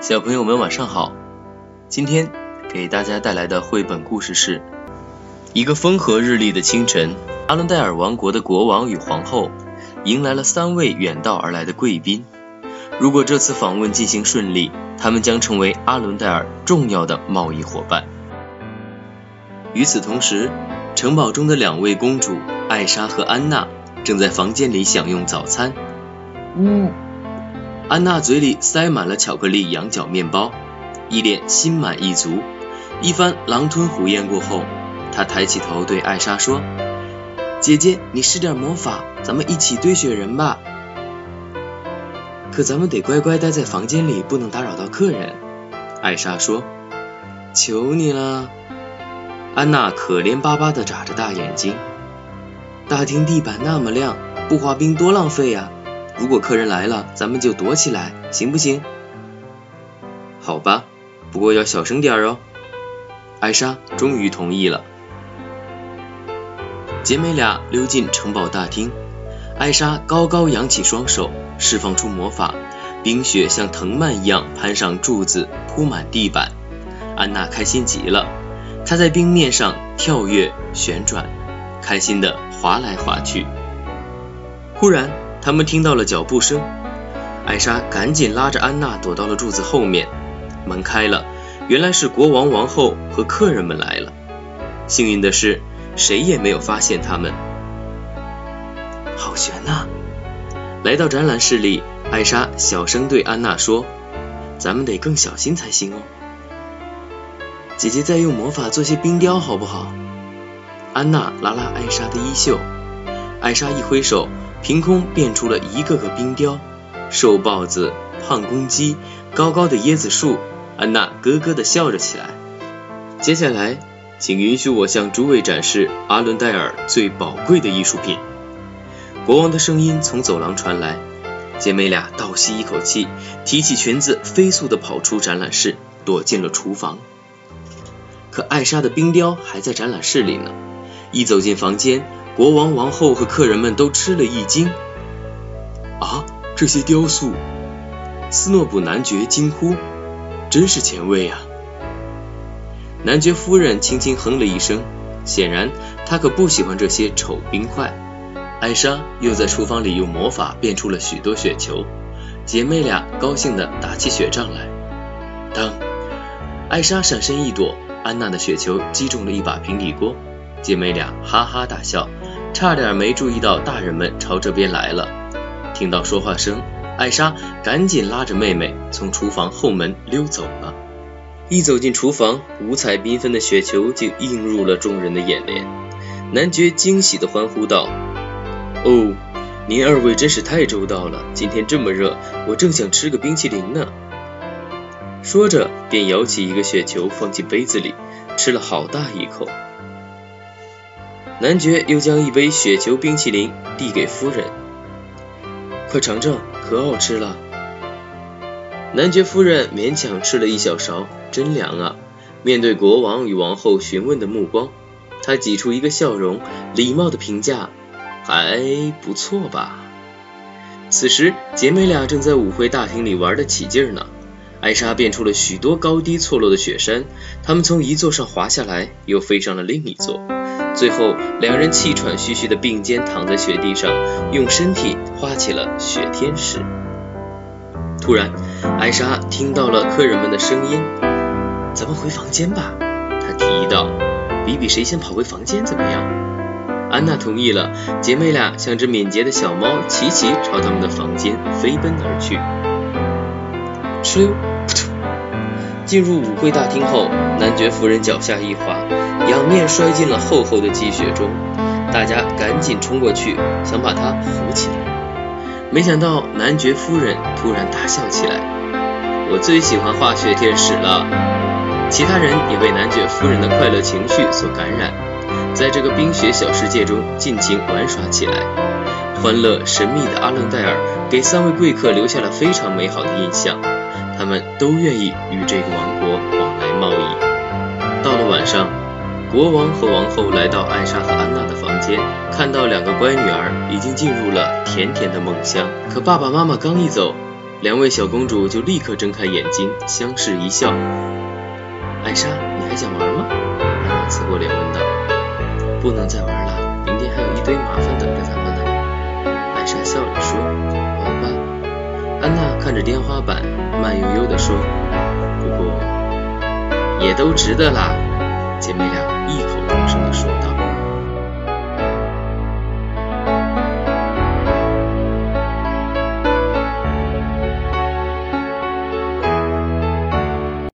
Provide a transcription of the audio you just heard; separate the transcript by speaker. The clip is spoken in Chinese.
Speaker 1: 小朋友们晚上好，今天给大家带来的绘本故事是一个风和日丽的清晨，阿伦戴尔王国的国王与皇后迎来了三位远道而来的贵宾。如果这次访问进行顺利，他们将成为阿伦戴尔重要的贸易伙伴。与此同时，城堡中的两位公主艾莎和安娜正在房间里享用早餐。嗯，安娜嘴里塞满了巧克力羊角面包，一脸心满意足。一番狼吞虎咽过后，她抬起头对艾莎说：“姐姐，你施点魔法，咱们一起堆雪人吧。可咱们得乖乖待在房间里，不能打扰到客人。”艾莎说：“求你了。”安娜可怜巴巴地眨着大眼睛。大厅地板那么亮，不滑冰多浪费呀！如果客人来了，咱们就躲起来，行不行？好吧，不过要小声点哦。艾莎终于同意了。姐妹俩溜进城堡大厅，艾莎高高扬起双手，释放出魔法，冰雪像藤蔓一样攀上柱子，铺满地板。安娜开心极了。她在冰面上跳跃旋转，开心地滑来滑去。忽然，他们听到了脚步声，艾莎赶紧拉着安娜躲到了柱子后面。门开了，原来是国王、王后和客人们来了。幸运的是，谁也没有发现他们。好悬呐！来到展览室里，艾莎小声对安娜说：“咱们得更小心才行哦。”姐姐再用魔法做些冰雕好不好？安娜拉拉艾莎的衣袖，艾莎一挥手，凭空变出了一个个冰雕：瘦豹子、胖公鸡、高高的椰子树。安娜咯咯地笑着起来。接下来，请允许我向诸位展示阿伦戴尔最宝贵的艺术品。国王的声音从走廊传来，姐妹俩倒吸一口气，提起裙子，飞速地跑出展览室，躲进了厨房。可艾莎的冰雕还在展览室里呢。一走进房间，国王、王后和客人们都吃了一惊。啊，这些雕塑！斯诺普男爵惊呼：“真是前卫啊！”男爵夫人轻轻哼了一声，显然她可不喜欢这些丑冰块。艾莎又在厨房里用魔法变出了许多雪球，姐妹俩高兴地打起雪仗来。当，艾莎闪身一躲。安娜的雪球击中了一把平底锅，姐妹俩哈哈大笑，差点没注意到大人们朝这边来了。听到说话声，艾莎赶紧拉着妹妹从厨房后门溜走了。一走进厨房，五彩缤纷的雪球就映入了众人的眼帘。男爵惊喜地欢呼道：“哦，您二位真是太周到了！今天这么热，我正想吃个冰淇淋呢。”说着，便舀起一个雪球放进杯子里，吃了好大一口。男爵又将一杯雪球冰淇淋递给夫人：“快尝尝，可好吃了。”男爵夫人勉强吃了一小勺，真凉啊！面对国王与王后询问的目光，她挤出一个笑容，礼貌的评价：“还不错吧。”此时，姐妹俩正在舞会大厅里玩得起劲呢。艾莎变出了许多高低错落的雪山，他们从一座上滑下来，又飞上了另一座，最后两人气喘吁吁地并肩躺在雪地上，用身体画起了雪天使。突然，艾莎听到了客人们的声音：“咱们回房间吧。”她提议道：“比比谁先跑回房间怎么样？”安娜同意了，姐妹俩像只敏捷的小猫，齐齐朝他们的房间飞奔而去。哧溜，扑通！进入舞会大厅后，男爵夫人脚下一滑，仰面摔进了厚厚的积雪中。大家赶紧冲过去，想把她扶起来。没想到男爵夫人突然大笑起来：“我最喜欢化雪天使了！”其他人也被男爵夫人的快乐情绪所感染，在这个冰雪小世界中尽情玩耍起来。欢乐神秘的阿伦戴尔给三位贵客留下了非常美好的印象。他们都愿意与这个王国往来贸易。到了晚上国王和王后来到艾莎和安娜的房间看到两个乖女儿已经进入了甜甜的梦乡。可爸爸妈妈刚一走两位小公主就立刻睁开眼睛相视一笑艾莎你还想玩吗？安娜侧过脸问道不能再玩了明天还有一堆麻烦看着天花板，慢悠悠地说，不过也都值得啦。姐妹俩异口同声的说道。